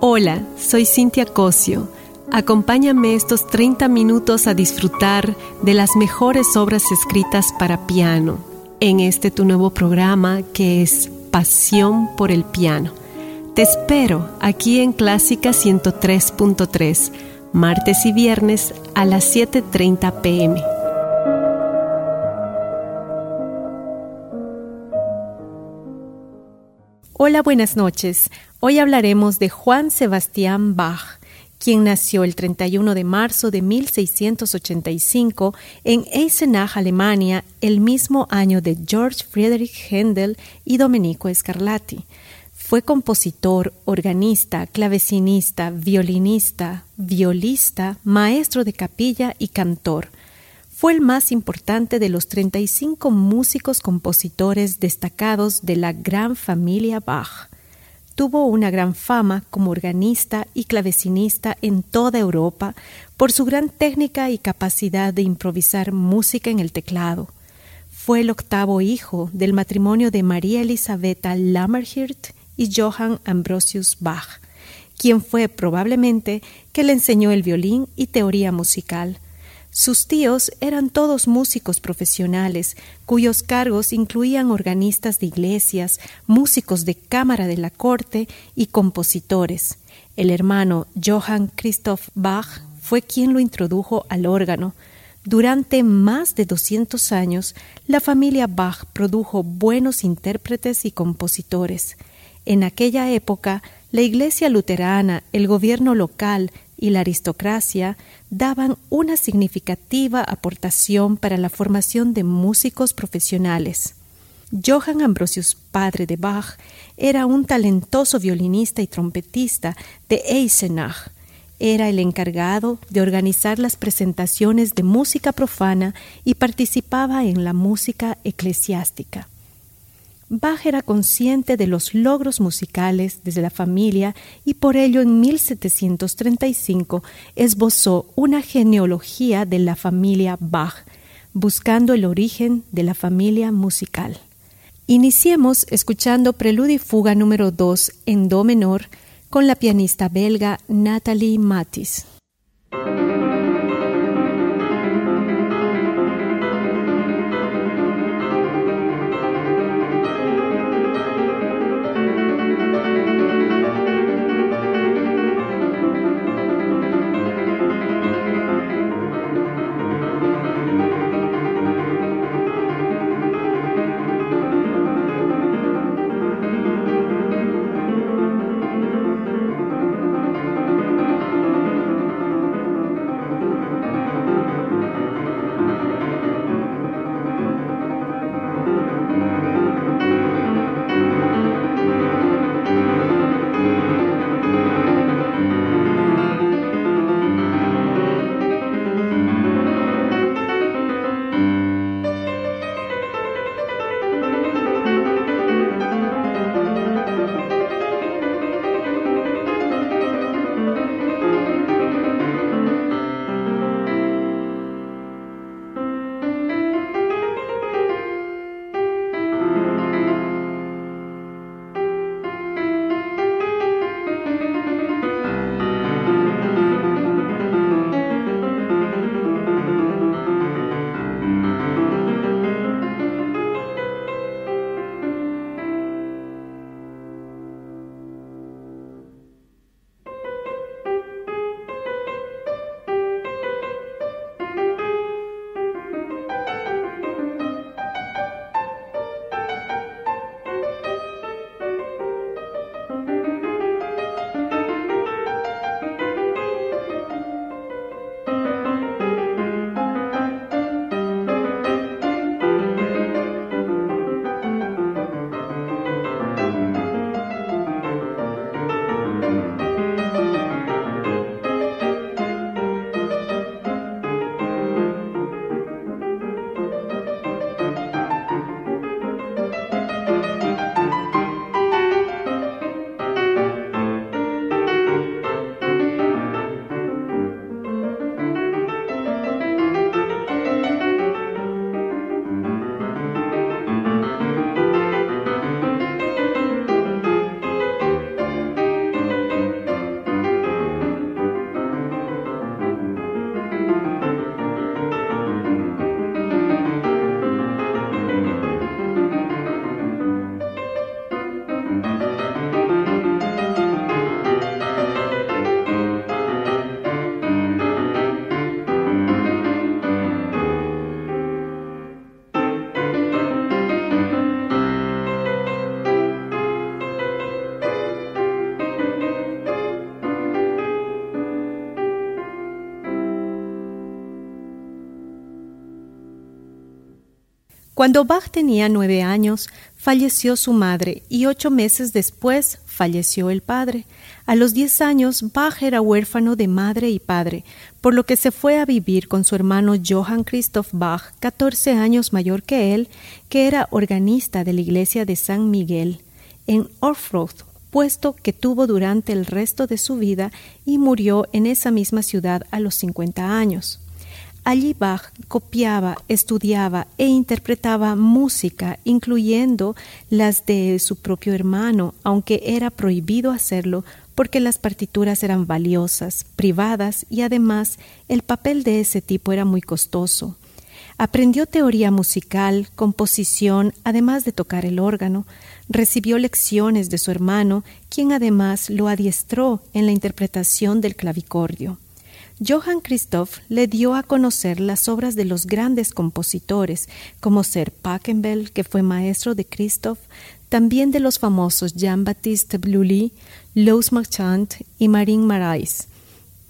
Hola, soy Cintia Cosio. Acompáñame estos 30 minutos a disfrutar de las mejores obras escritas para piano en este tu nuevo programa que es Pasión por el Piano. Te espero aquí en Clásica 103.3, martes y viernes a las 7.30 pm. Hola, buenas noches. Hoy hablaremos de Juan Sebastián Bach, quien nació el 31 de marzo de 1685 en Eisenach, Alemania, el mismo año de George Friedrich Händel y Domenico Scarlatti. Fue compositor, organista, clavecinista, violinista, violista, maestro de capilla y cantor. Fue el más importante de los 35 músicos compositores destacados de la gran familia Bach. Tuvo una gran fama como organista y clavecinista en toda Europa por su gran técnica y capacidad de improvisar música en el teclado. Fue el octavo hijo del matrimonio de María Elisabetta Lammerhirt y Johann Ambrosius Bach, quien fue probablemente que le enseñó el violín y teoría musical. Sus tíos eran todos músicos profesionales, cuyos cargos incluían organistas de iglesias, músicos de cámara de la corte y compositores. El hermano Johann Christoph Bach fue quien lo introdujo al órgano. Durante más de 200 años, la familia Bach produjo buenos intérpretes y compositores. En aquella época, la Iglesia luterana, el gobierno local y la aristocracia daban una significativa aportación para la formación de músicos profesionales. Johann Ambrosius, padre de Bach, era un talentoso violinista y trompetista de Eisenach. Era el encargado de organizar las presentaciones de música profana y participaba en la música eclesiástica. Bach era consciente de los logros musicales desde la familia y por ello en 1735 esbozó una genealogía de la familia Bach, buscando el origen de la familia musical. Iniciemos escuchando Preludio y Fuga número 2 en Do menor con la pianista belga Nathalie Matis. Cuando Bach tenía nueve años, falleció su madre y ocho meses después falleció el padre. A los diez años, Bach era huérfano de madre y padre, por lo que se fue a vivir con su hermano Johann Christoph Bach, catorce años mayor que él, que era organista de la iglesia de San Miguel, en Orfroth, puesto que tuvo durante el resto de su vida y murió en esa misma ciudad a los cincuenta años. Allí Bach copiaba, estudiaba e interpretaba música, incluyendo las de su propio hermano, aunque era prohibido hacerlo porque las partituras eran valiosas, privadas y además el papel de ese tipo era muy costoso. Aprendió teoría musical, composición, además de tocar el órgano. Recibió lecciones de su hermano, quien además lo adiestró en la interpretación del clavicordio. Johann Christoph le dio a conocer las obras de los grandes compositores, como Ser Pachelbel, que fue maestro de Christoph, también de los famosos Jean-Baptiste Blully, Louis Marchand y Marin Marais,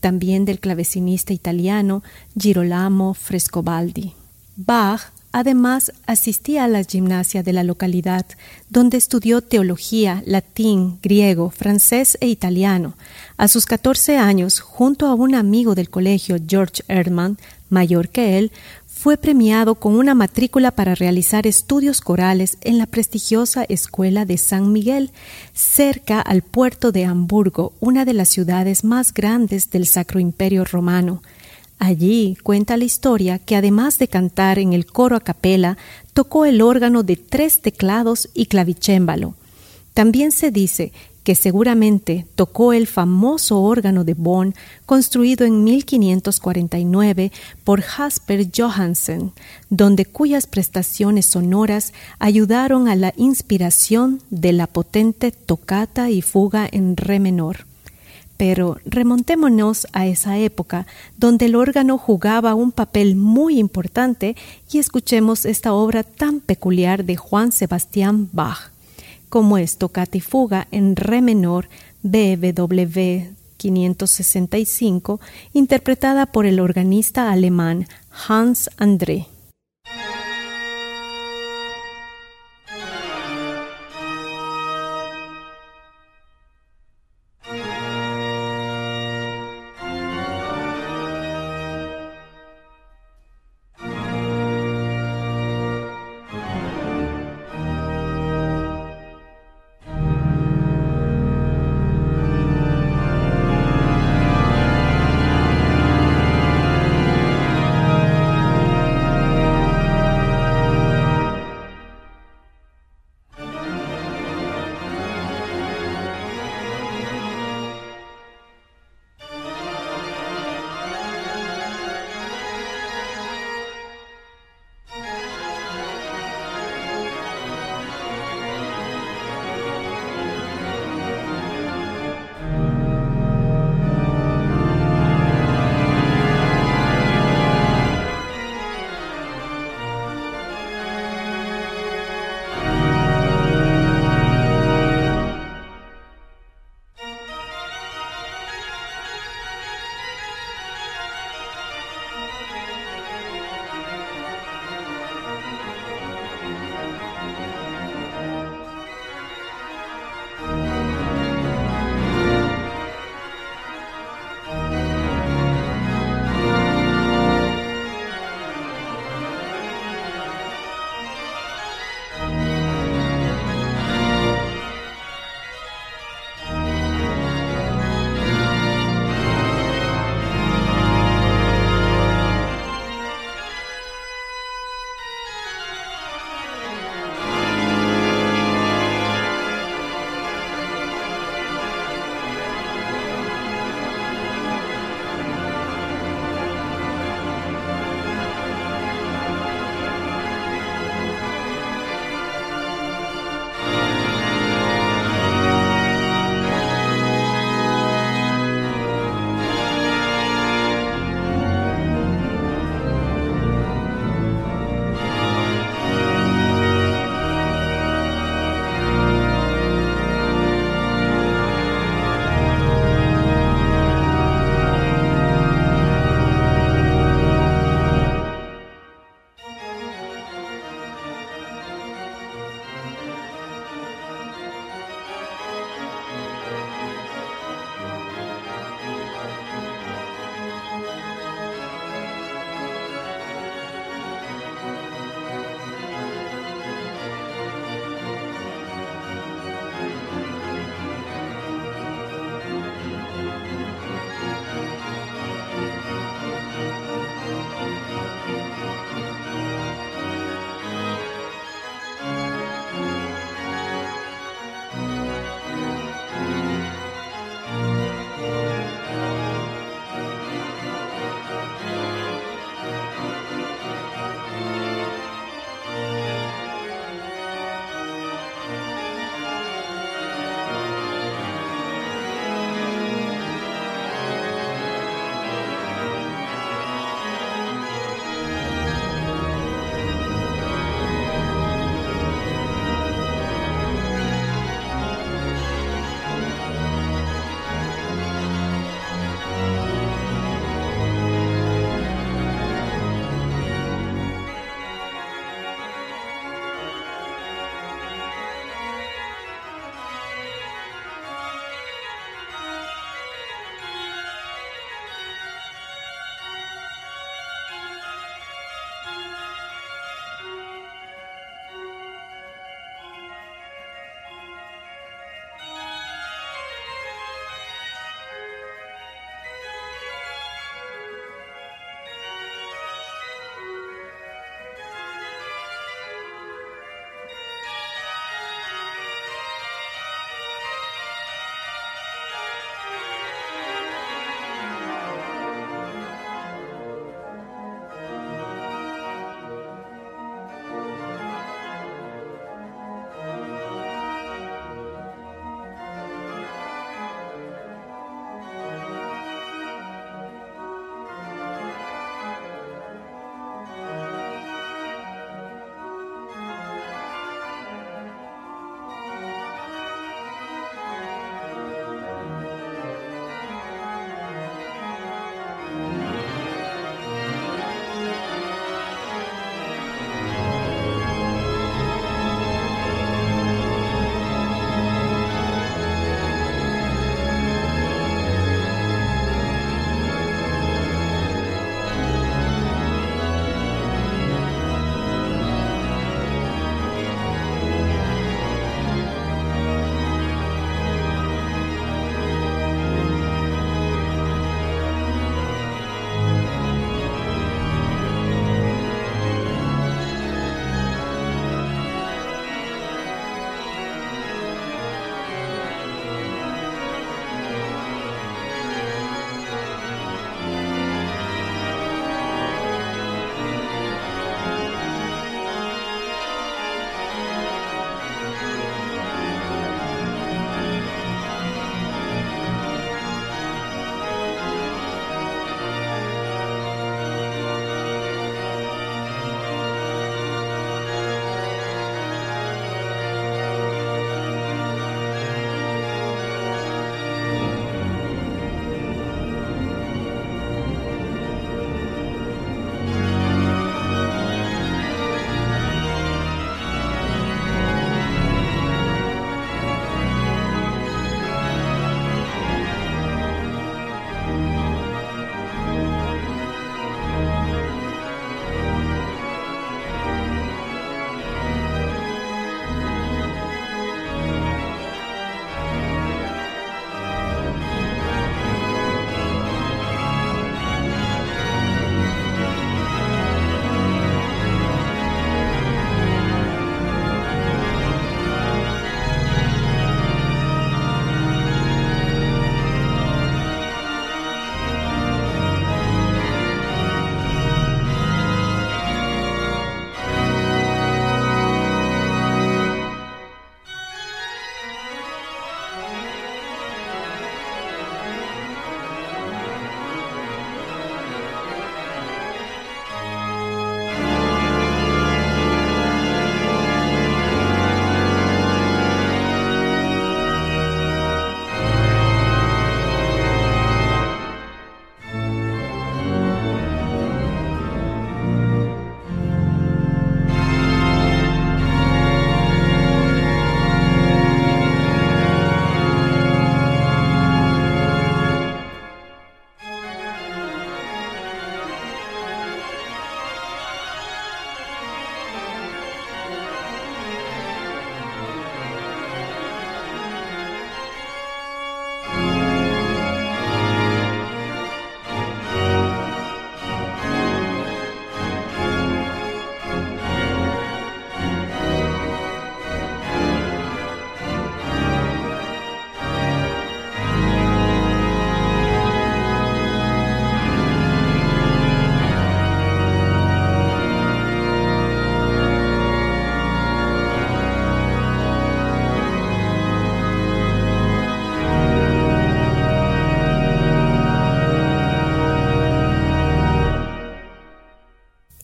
también del clavecinista italiano Girolamo Frescobaldi. Bach Además, asistía a la gimnasia de la localidad, donde estudió teología, latín, griego, francés e italiano. A sus 14 años, junto a un amigo del colegio, George Erdmann, mayor que él, fue premiado con una matrícula para realizar estudios corales en la prestigiosa Escuela de San Miguel, cerca al puerto de Hamburgo, una de las ciudades más grandes del Sacro Imperio Romano. Allí cuenta la historia que además de cantar en el coro a capela, tocó el órgano de tres teclados y clavicémbalo. También se dice que seguramente tocó el famoso órgano de Bonn construido en 1549 por Jasper Johansen, donde cuyas prestaciones sonoras ayudaron a la inspiración de la potente tocata y fuga en re menor. Pero remontémonos a esa época donde el órgano jugaba un papel muy importante y escuchemos esta obra tan peculiar de Juan Sebastián Bach como es Tocata y Fuga en Re menor BWV 565, interpretada por el organista alemán Hans André.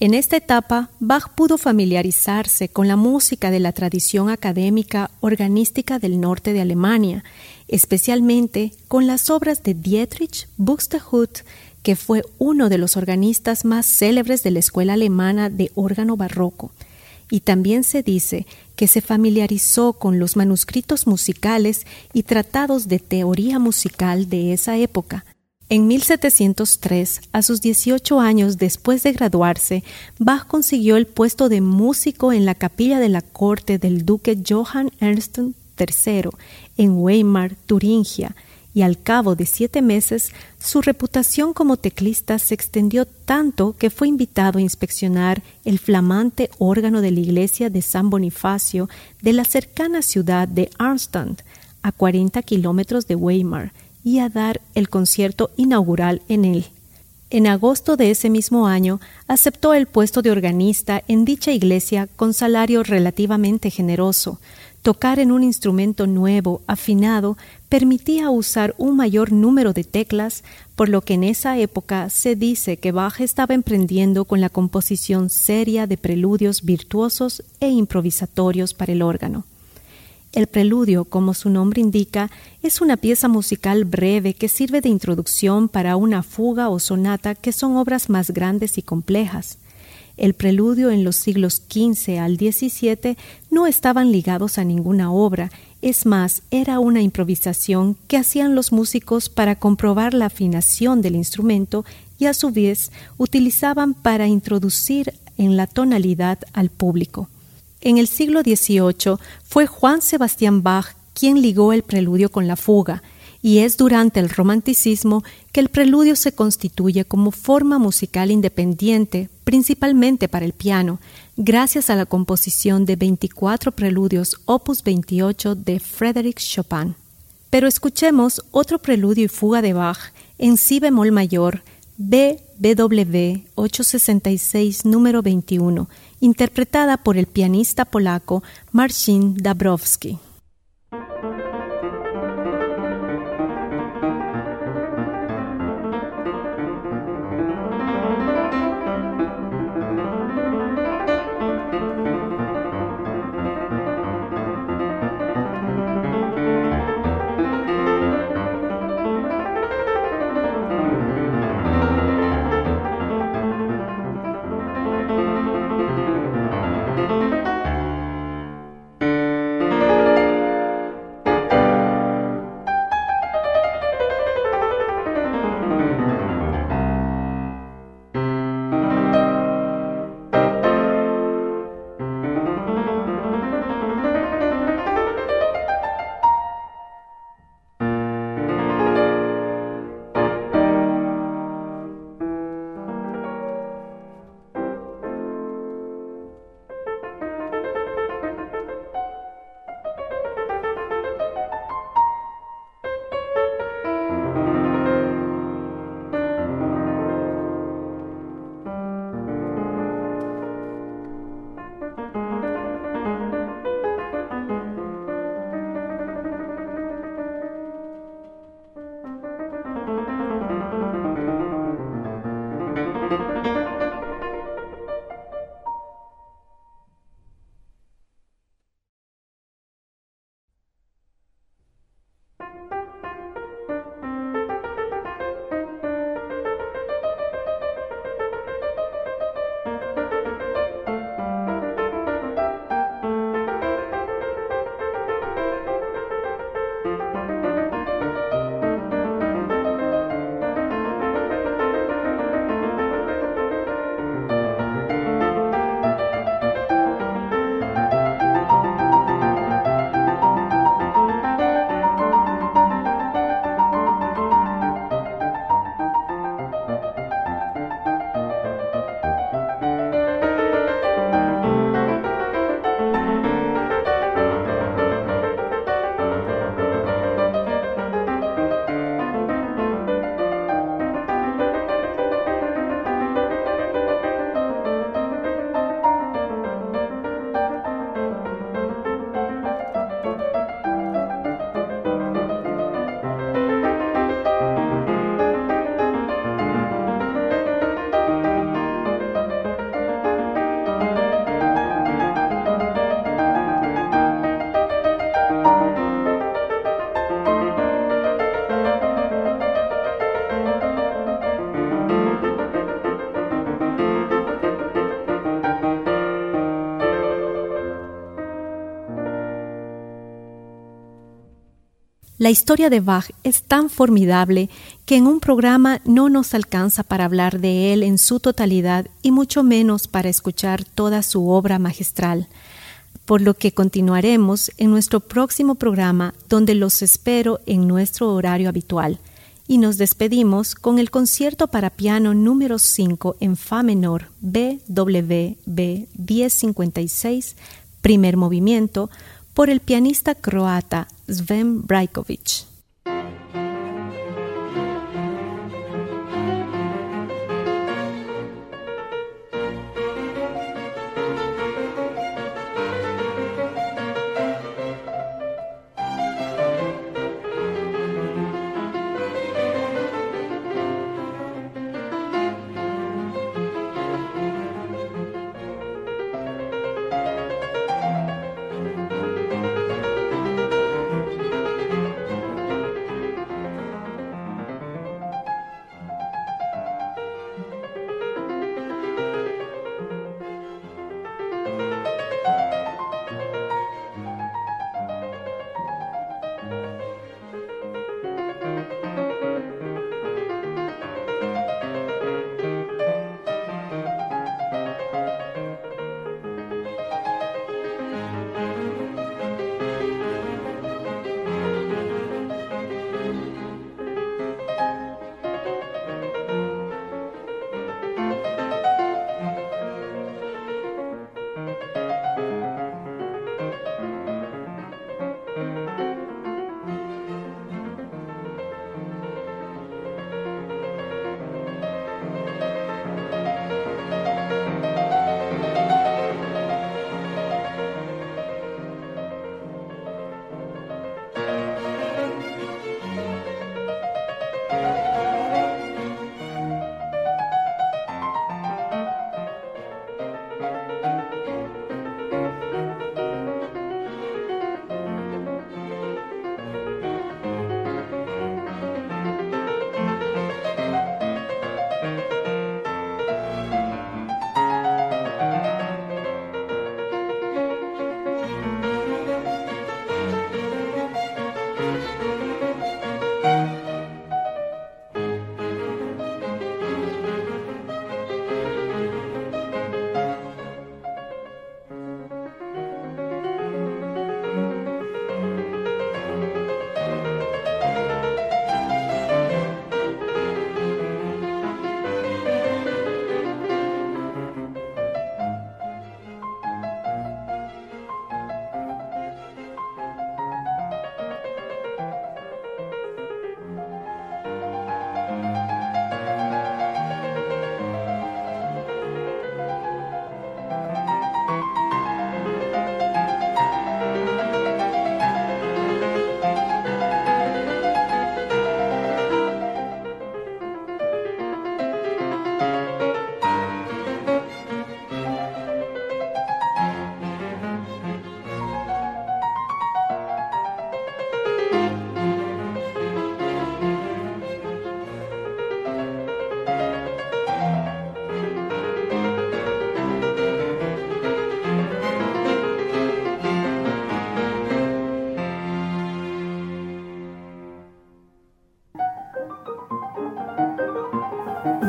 En esta etapa, Bach pudo familiarizarse con la música de la tradición académica organística del norte de Alemania, especialmente con las obras de Dietrich Buxtehude, que fue uno de los organistas más célebres de la escuela alemana de órgano barroco. Y también se dice que se familiarizó con los manuscritos musicales y tratados de teoría musical de esa época, en 1703, a sus 18 años después de graduarse, Bach consiguió el puesto de músico en la capilla de la corte del duque Johann Ernst III en Weimar, Turingia, y al cabo de siete meses su reputación como teclista se extendió tanto que fue invitado a inspeccionar el flamante órgano de la iglesia de San Bonifacio de la cercana ciudad de Arnstadt, a 40 kilómetros de Weimar, y a dar el concierto inaugural en él. En agosto de ese mismo año aceptó el puesto de organista en dicha iglesia con salario relativamente generoso. Tocar en un instrumento nuevo, afinado, permitía usar un mayor número de teclas, por lo que en esa época se dice que Bach estaba emprendiendo con la composición seria de preludios virtuosos e improvisatorios para el órgano. El preludio, como su nombre indica, es una pieza musical breve que sirve de introducción para una fuga o sonata que son obras más grandes y complejas. El preludio en los siglos XV al XVII no estaban ligados a ninguna obra, es más, era una improvisación que hacían los músicos para comprobar la afinación del instrumento y a su vez utilizaban para introducir en la tonalidad al público. En el siglo XVIII fue Juan Sebastián Bach quien ligó el preludio con la fuga, y es durante el romanticismo que el preludio se constituye como forma musical independiente, principalmente para el piano, gracias a la composición de 24 preludios opus 28 de Frédéric Chopin. Pero escuchemos otro preludio y fuga de Bach en si bemol mayor, BBW 866 número 21, interpretada por el pianista polaco Marcin Dabrowski. La historia de Bach es tan formidable que en un programa no nos alcanza para hablar de él en su totalidad y mucho menos para escuchar toda su obra magistral, por lo que continuaremos en nuestro próximo programa donde los espero en nuestro horario habitual. Y nos despedimos con el concierto para piano número 5 en Fa menor BWV 1056, primer movimiento, por el pianista croata Sven Brajkovic.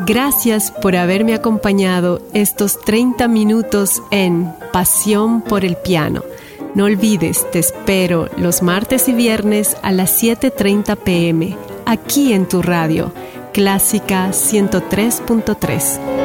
Gracias por haberme acompañado estos 30 minutos en Pasión por el Piano. No olvides, te espero los martes y viernes a las 7.30 pm, aquí en tu radio, Clásica 103.3.